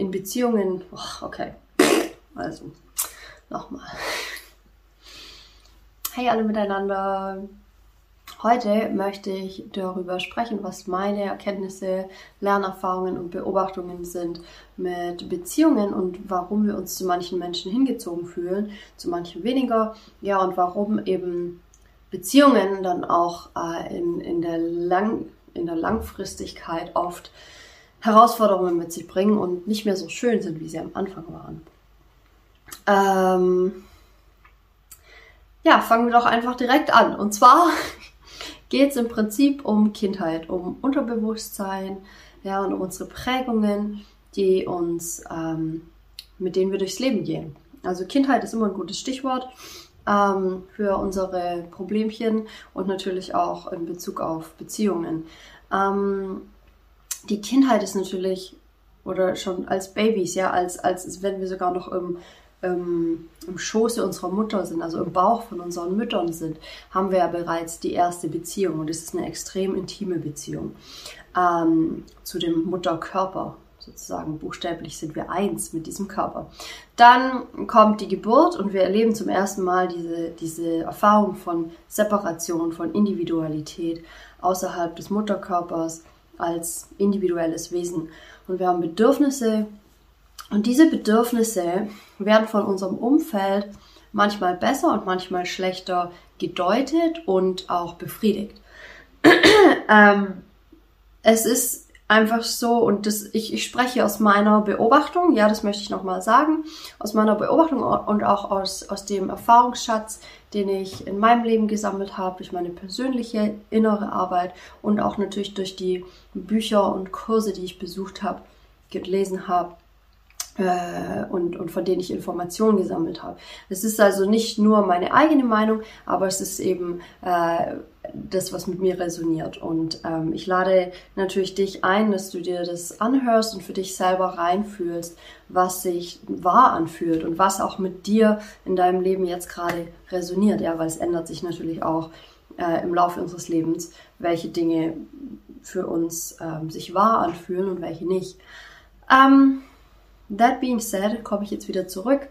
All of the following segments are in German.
in Beziehungen, oh, okay, also nochmal. Hey alle miteinander. Heute möchte ich darüber sprechen, was meine Erkenntnisse, Lernerfahrungen und Beobachtungen sind mit Beziehungen und warum wir uns zu manchen Menschen hingezogen fühlen, zu manchen weniger. Ja, und warum eben Beziehungen dann auch äh, in, in, der Lang, in der Langfristigkeit oft Herausforderungen mit sich bringen und nicht mehr so schön sind, wie sie am Anfang waren. Ähm ja, fangen wir doch einfach direkt an. Und zwar geht es im Prinzip um Kindheit, um Unterbewusstsein, ja, und um unsere Prägungen, die uns, ähm, mit denen wir durchs Leben gehen. Also Kindheit ist immer ein gutes Stichwort ähm, für unsere Problemchen und natürlich auch in Bezug auf Beziehungen. Ähm, die Kindheit ist natürlich, oder schon als Babys, ja, als, als wenn wir sogar noch im ähm, im Schoße unserer Mutter sind, also im Bauch von unseren Müttern sind, haben wir ja bereits die erste Beziehung und es ist eine extrem intime Beziehung ähm, zu dem Mutterkörper. Sozusagen buchstäblich sind wir eins mit diesem Körper. Dann kommt die Geburt und wir erleben zum ersten Mal diese, diese Erfahrung von Separation, von Individualität außerhalb des Mutterkörpers als individuelles Wesen. Und wir haben Bedürfnisse, und diese Bedürfnisse werden von unserem Umfeld manchmal besser und manchmal schlechter gedeutet und auch befriedigt. ähm, es ist einfach so, und das, ich, ich spreche aus meiner Beobachtung, ja, das möchte ich nochmal sagen, aus meiner Beobachtung und auch aus, aus dem Erfahrungsschatz, den ich in meinem Leben gesammelt habe, durch meine persönliche innere Arbeit und auch natürlich durch die Bücher und Kurse, die ich besucht habe, gelesen habe und, und von denen ich Informationen gesammelt habe. Es ist also nicht nur meine eigene Meinung, aber es ist eben äh, das, was mit mir resoniert. Und ähm, ich lade natürlich dich ein, dass du dir das anhörst und für dich selber reinfühlst, was sich wahr anfühlt und was auch mit dir in deinem Leben jetzt gerade resoniert. Ja, weil es ändert sich natürlich auch äh, im Laufe unseres Lebens, welche Dinge für uns ähm, sich wahr anfühlen und welche nicht. Ähm, That being said, komme ich jetzt wieder zurück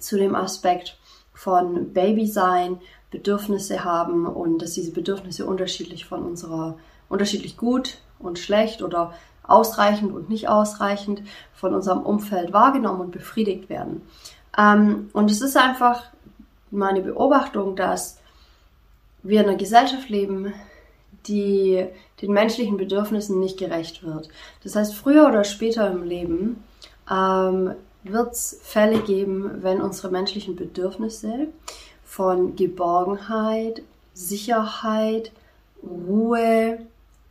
zu dem Aspekt von Baby sein, Bedürfnisse haben und dass diese Bedürfnisse unterschiedlich von unserer, unterschiedlich gut und schlecht oder ausreichend und nicht ausreichend von unserem Umfeld wahrgenommen und befriedigt werden. Ähm, und es ist einfach meine Beobachtung, dass wir in einer Gesellschaft leben, die den menschlichen Bedürfnissen nicht gerecht wird. Das heißt, früher oder später im Leben ähm, wird es Fälle geben, wenn unsere menschlichen Bedürfnisse von Geborgenheit, Sicherheit, Ruhe,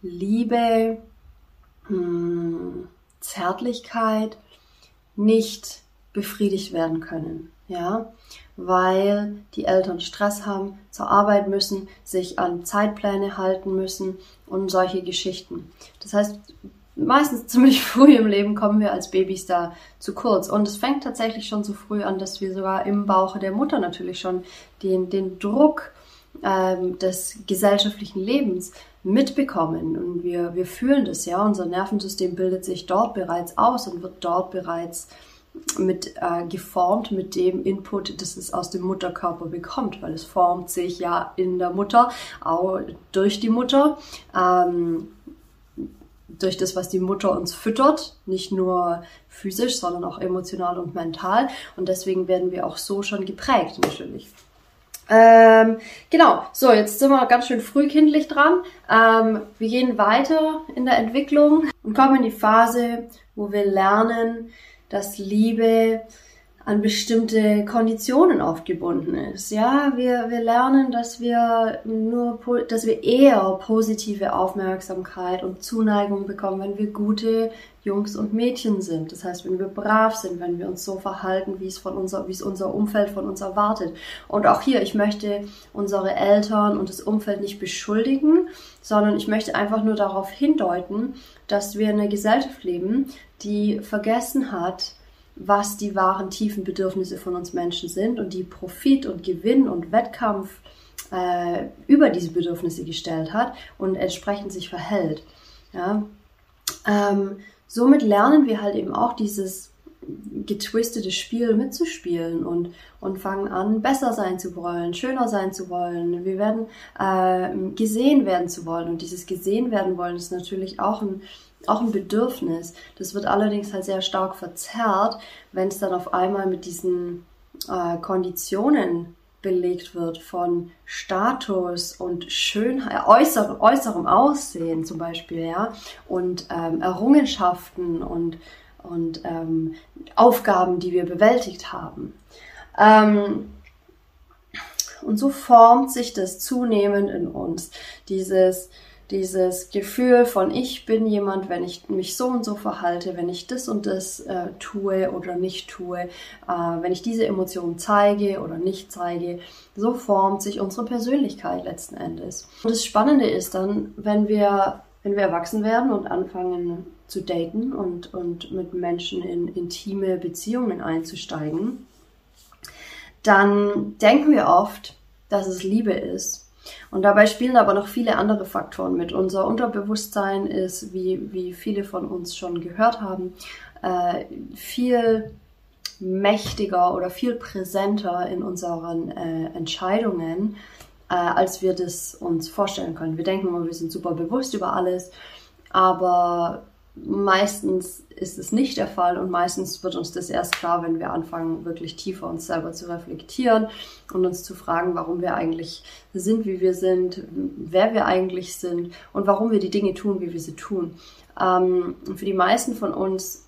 Liebe, mh, hm, Zärtlichkeit nicht befriedigt werden können. Ja, weil die Eltern Stress haben, zur Arbeit müssen, sich an Zeitpläne halten müssen und solche Geschichten. Das heißt, meistens ziemlich früh im Leben kommen wir als Babys da zu kurz. Und es fängt tatsächlich schon so früh an, dass wir sogar im Bauche der Mutter natürlich schon den, den Druck ähm, des gesellschaftlichen Lebens mitbekommen. Und wir, wir fühlen das, ja. Unser Nervensystem bildet sich dort bereits aus und wird dort bereits mit äh, geformt mit dem Input, das es aus dem Mutterkörper bekommt, weil es formt sich ja in der Mutter, auch durch die Mutter. Ähm, durch das, was die Mutter uns füttert, nicht nur physisch, sondern auch emotional und mental. Und deswegen werden wir auch so schon geprägt, natürlich. Ähm, genau, so, jetzt sind wir ganz schön frühkindlich dran. Ähm, wir gehen weiter in der Entwicklung und kommen in die Phase, wo wir lernen, dass Liebe an bestimmte Konditionen aufgebunden ist. Ja, wir, wir lernen, dass wir nur, dass wir eher positive Aufmerksamkeit und Zuneigung bekommen, wenn wir gute Jungs und Mädchen sind. Das heißt, wenn wir brav sind, wenn wir uns so verhalten, wie es von unser, wie es unser Umfeld von uns erwartet. Und auch hier, ich möchte unsere Eltern und das Umfeld nicht beschuldigen, sondern ich möchte einfach nur darauf hindeuten, dass wir in einer Gesellschaft leben, die vergessen hat, was die wahren tiefen Bedürfnisse von uns Menschen sind und die Profit und Gewinn und Wettkampf äh, über diese Bedürfnisse gestellt hat und entsprechend sich verhält. Ja? Ähm, somit lernen wir halt eben auch dieses getwistete Spiel mitzuspielen und, und fangen an, besser sein zu wollen, schöner sein zu wollen. Wir werden äh, gesehen werden zu wollen. Und dieses gesehen werden wollen ist natürlich auch ein, auch ein Bedürfnis. Das wird allerdings halt sehr stark verzerrt, wenn es dann auf einmal mit diesen äh, Konditionen belegt wird von Status und Schönheit, äußerem, äußerem Aussehen zum Beispiel, ja, und ähm, Errungenschaften und und ähm, Aufgaben, die wir bewältigt haben. Ähm, und so formt sich das zunehmend in uns, dieses, dieses Gefühl von ich bin jemand, wenn ich mich so und so verhalte, wenn ich das und das äh, tue oder nicht tue, äh, wenn ich diese Emotionen zeige oder nicht zeige, so formt sich unsere Persönlichkeit letzten Endes. Und das Spannende ist dann, wenn wir, wenn wir erwachsen werden und anfangen zu daten und, und mit Menschen in intime Beziehungen einzusteigen, dann denken wir oft, dass es Liebe ist. Und dabei spielen aber noch viele andere Faktoren mit. Unser Unterbewusstsein ist, wie, wie viele von uns schon gehört haben, äh, viel mächtiger oder viel präsenter in unseren äh, Entscheidungen, äh, als wir das uns vorstellen können. Wir denken immer, wir sind super bewusst über alles, aber meistens ist es nicht der Fall und meistens wird uns das erst klar, wenn wir anfangen, wirklich tiefer uns selber zu reflektieren und uns zu fragen, warum wir eigentlich sind, wie wir sind, wer wir eigentlich sind und warum wir die Dinge tun, wie wir sie tun. Ähm, für die meisten von uns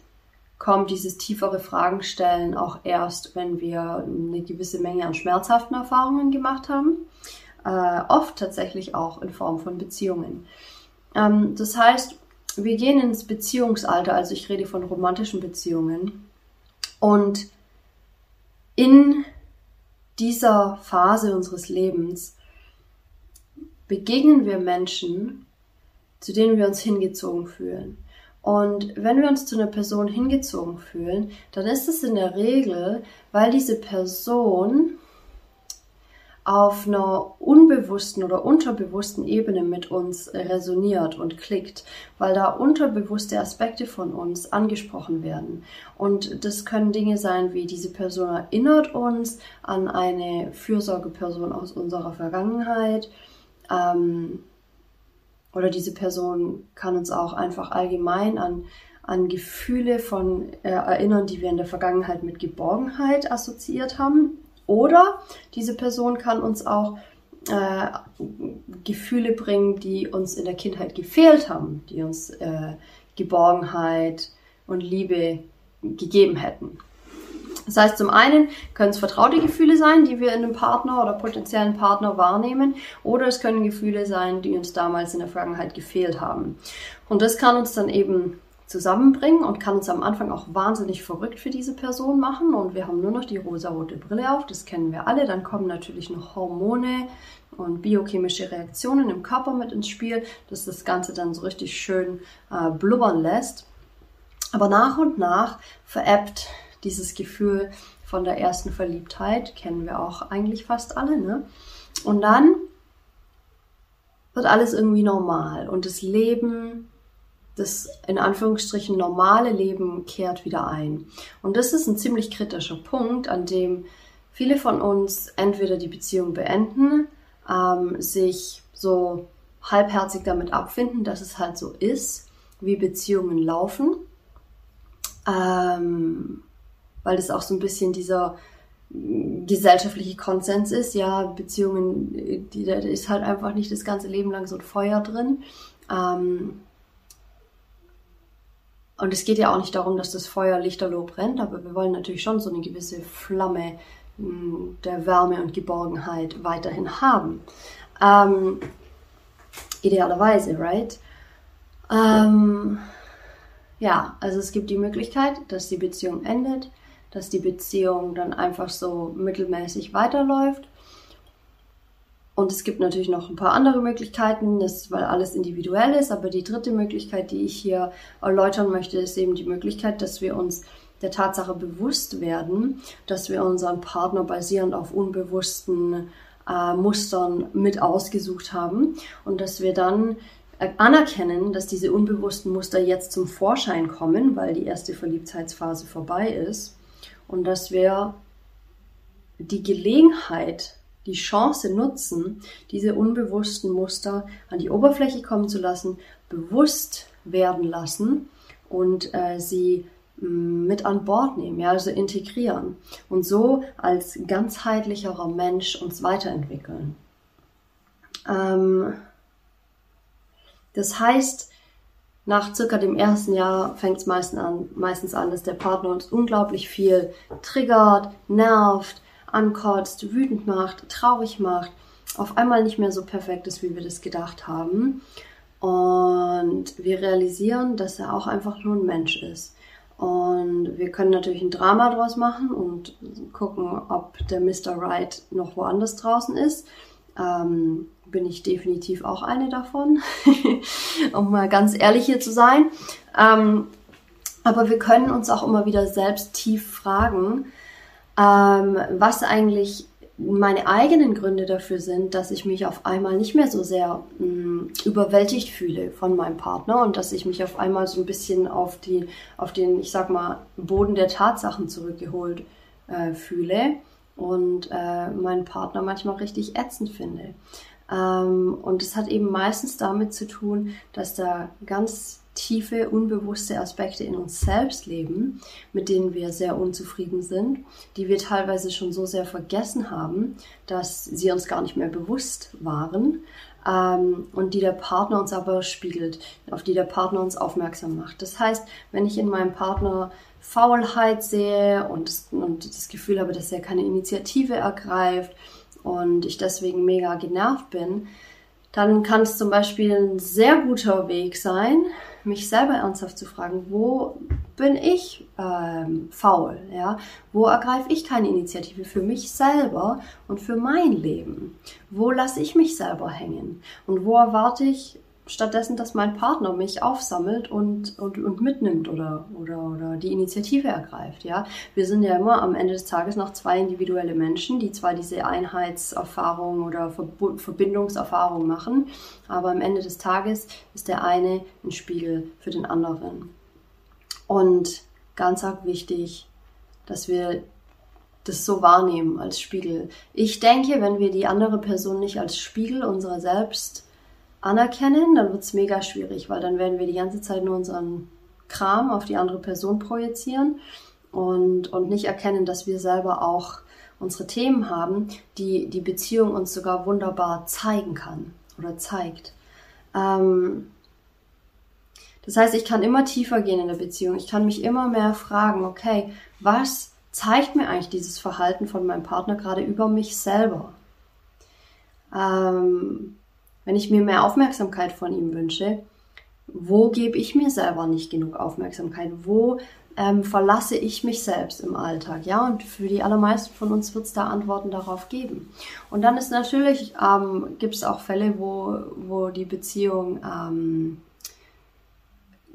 kommt dieses tiefere Fragen stellen auch erst, wenn wir eine gewisse Menge an schmerzhaften Erfahrungen gemacht haben. Äh, oft tatsächlich auch in Form von Beziehungen. Ähm, das heißt, wir gehen ins Beziehungsalter, also ich rede von romantischen Beziehungen. Und in dieser Phase unseres Lebens begegnen wir Menschen, zu denen wir uns hingezogen fühlen. Und wenn wir uns zu einer Person hingezogen fühlen, dann ist es in der Regel, weil diese Person auf einer unbewussten oder unterbewussten Ebene mit uns resoniert und klickt, weil da unterbewusste Aspekte von uns angesprochen werden. Und das können Dinge sein, wie diese Person erinnert uns an eine Fürsorgeperson aus unserer Vergangenheit. Ähm, oder diese Person kann uns auch einfach allgemein an, an Gefühle von äh, erinnern, die wir in der Vergangenheit mit Geborgenheit assoziiert haben oder diese Person kann uns auch äh, Gefühle bringen, die uns in der Kindheit gefehlt haben, die uns äh, Geborgenheit und Liebe gegeben hätten. Das heißt, zum einen können es vertraute Gefühle sein, die wir in einem Partner oder potenziellen Partner wahrnehmen, oder es können Gefühle sein, die uns damals in der Vergangenheit gefehlt haben. Und das kann uns dann eben zusammenbringen und kann uns am Anfang auch wahnsinnig verrückt für diese Person machen und wir haben nur noch die rosa-rote Brille auf, das kennen wir alle. Dann kommen natürlich noch Hormone und biochemische Reaktionen im Körper mit ins Spiel, dass das Ganze dann so richtig schön äh, blubbern lässt. Aber nach und nach veräppt dieses Gefühl von der ersten Verliebtheit, kennen wir auch eigentlich fast alle, ne? Und dann wird alles irgendwie normal und das Leben das in Anführungsstrichen normale Leben kehrt wieder ein. Und das ist ein ziemlich kritischer Punkt, an dem viele von uns entweder die Beziehung beenden, ähm, sich so halbherzig damit abfinden, dass es halt so ist, wie Beziehungen laufen, ähm, weil das auch so ein bisschen dieser gesellschaftliche Konsens ist, ja, Beziehungen, die, da ist halt einfach nicht das ganze Leben lang so ein Feuer drin. Ähm, und es geht ja auch nicht darum, dass das Feuer lichterloh brennt, aber wir wollen natürlich schon so eine gewisse Flamme hm, der Wärme und Geborgenheit weiterhin haben. Ähm, idealerweise, right? Ähm, ja, also es gibt die Möglichkeit, dass die Beziehung endet, dass die Beziehung dann einfach so mittelmäßig weiterläuft und es gibt natürlich noch ein paar andere Möglichkeiten, das, weil alles individuell ist. Aber die dritte Möglichkeit, die ich hier erläutern möchte, ist eben die Möglichkeit, dass wir uns der Tatsache bewusst werden, dass wir unseren Partner basierend auf unbewussten äh, Mustern mit ausgesucht haben und dass wir dann anerkennen, dass diese unbewussten Muster jetzt zum Vorschein kommen, weil die erste Verliebtheitsphase vorbei ist und dass wir die Gelegenheit, die Chance nutzen, diese unbewussten Muster an die Oberfläche kommen zu lassen, bewusst werden lassen und äh, sie mm, mit an Bord nehmen, ja, also integrieren und so als ganzheitlicherer Mensch uns weiterentwickeln. Ähm, das heißt, nach circa dem ersten Jahr fängt es meistens an, meistens an, dass der Partner uns unglaublich viel triggert, nervt, ankotzt, wütend macht, traurig macht, auf einmal nicht mehr so perfekt ist, wie wir das gedacht haben. Und wir realisieren, dass er auch einfach nur ein Mensch ist. Und wir können natürlich ein Drama draus machen und gucken, ob der Mr. Right noch woanders draußen ist. Ähm, bin ich definitiv auch eine davon, um mal ganz ehrlich hier zu sein. Ähm, aber wir können uns auch immer wieder selbst tief fragen, ähm, was eigentlich meine eigenen Gründe dafür sind, dass ich mich auf einmal nicht mehr so sehr mh, mm, überwältigt fühle von meinem Partner und dass ich mich auf einmal so ein bisschen auf die, auf den, ich sag mal, Boden der Tatsachen zurückgeholt äh, fühle und äh, meinen Partner manchmal richtig ätzend finde. Ähm, und es hat eben meistens damit zu tun, dass da ganz tiefe, unbewusste Aspekte in uns selbst leben, mit denen wir sehr unzufrieden sind, die wir teilweise schon so sehr vergessen haben, dass sie uns gar nicht mehr bewusst waren ähm, und die der Partner uns aber spiegelt, auf die der Partner uns aufmerksam macht. Das heißt, wenn ich in meinem Partner Faulheit sehe und, und das Gefühl habe, dass er keine Initiative ergreift, und ich deswegen mega genervt bin, dann kann es zum Beispiel ein sehr guter Weg sein, mich selber ernsthaft zu fragen, wo bin ich ähm, faul? Ja? Wo ergreife ich keine Initiative für mich selber und für mein Leben? Wo lasse ich mich selber hängen? Und wo erwarte ich stattdessen, dass mein Partner mich aufsammelt und, und, und mitnimmt oder, oder, oder die Initiative ergreift. Ja? Wir sind ja immer am Ende des Tages noch zwei individuelle Menschen, die zwar diese Einheitserfahrung oder Verbindungserfahrung machen, aber am Ende des Tages ist der eine ein Spiegel für den anderen. Und ganz arg wichtig, dass wir das so wahrnehmen als Spiegel. Ich denke, wenn wir die andere Person nicht als Spiegel unserer selbst anerkennen, dann wird es mega schwierig, weil dann werden wir die ganze Zeit nur unseren Kram auf die andere Person projizieren und, und nicht erkennen, dass wir selber auch unsere Themen haben, die die Beziehung uns sogar wunderbar zeigen kann oder zeigt. Ähm, das heißt, ich kann immer tiefer gehen in der Beziehung. Ich kann mich immer mehr fragen, okay, was zeigt mir eigentlich dieses Verhalten von meinem Partner gerade über mich selber? Ähm, wenn ich mir mehr Aufmerksamkeit von ihm wünsche, wo gebe ich mir selber nicht genug Aufmerksamkeit? Wo ähm, verlasse ich mich selbst im Alltag? Ja, und für die allermeisten von uns wird es da Antworten darauf geben. Und dann ist natürlich, ähm, gibt es auch Fälle, wo, wo die Beziehung ähm,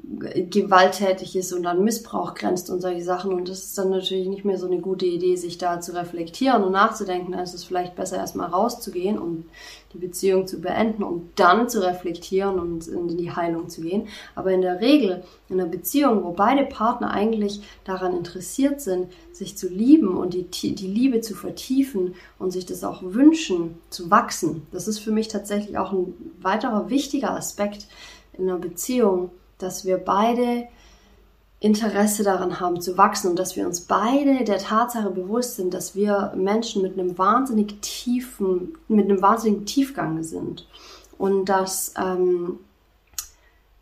gewalttätig ist und an Missbrauch grenzt und solche Sachen. Und das ist dann natürlich nicht mehr so eine gute Idee, sich da zu reflektieren und nachzudenken. Dann ist es vielleicht besser, erstmal rauszugehen und die Beziehung zu beenden und dann zu reflektieren und in die Heilung zu gehen. Aber in der Regel in einer Beziehung, wo beide Partner eigentlich daran interessiert sind, sich zu lieben und die, die Liebe zu vertiefen und sich das auch wünschen, zu wachsen, das ist für mich tatsächlich auch ein weiterer wichtiger Aspekt in einer Beziehung dass wir beide Interesse daran haben zu wachsen und dass wir uns beide der Tatsache bewusst sind, dass wir Menschen mit einem wahnsinnig tiefen, mit einem wahnsinnigen Tiefgang sind und dass ähm,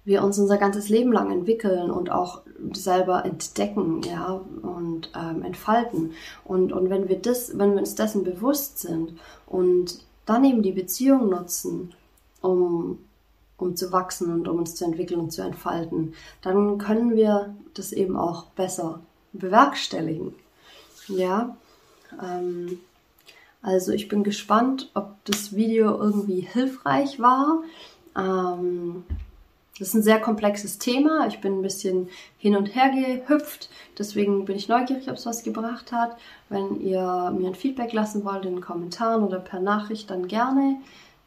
wir uns unser ganzes Leben lang entwickeln und auch selber entdecken, ja, und ähm, entfalten. Und, und wenn wir das, wenn wir uns dessen bewusst sind und dann eben die Beziehung nutzen, um um zu wachsen und um uns zu entwickeln und zu entfalten, dann können wir das eben auch besser bewerkstelligen. Ja, ähm, also ich bin gespannt, ob das Video irgendwie hilfreich war. Ähm, das ist ein sehr komplexes Thema. Ich bin ein bisschen hin und her gehüpft. Deswegen bin ich neugierig, ob es was gebracht hat. Wenn ihr mir ein Feedback lassen wollt in den Kommentaren oder per Nachricht, dann gerne.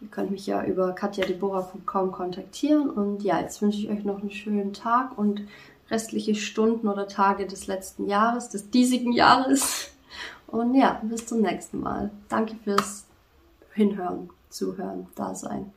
Ihr könnt mich ja über katjadebora.com kontaktieren. Und ja, jetzt wünsche ich euch noch einen schönen Tag und restliche Stunden oder Tage des letzten Jahres, des diesigen Jahres. Und ja, bis zum nächsten Mal. Danke fürs Hinhören, Zuhören, Dasein.